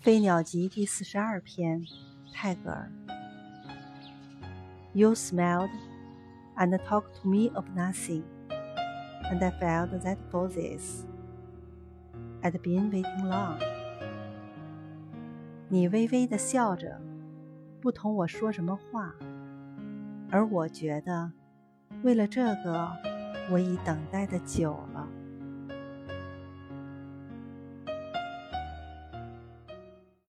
《飞鸟集》第四十二篇，泰戈尔。You smiled and talked to me of nothing, and I felt that for this I'd been waiting long. 你微微的笑着，不同我说什么话，而我觉得，为了这个，我已等待的久了。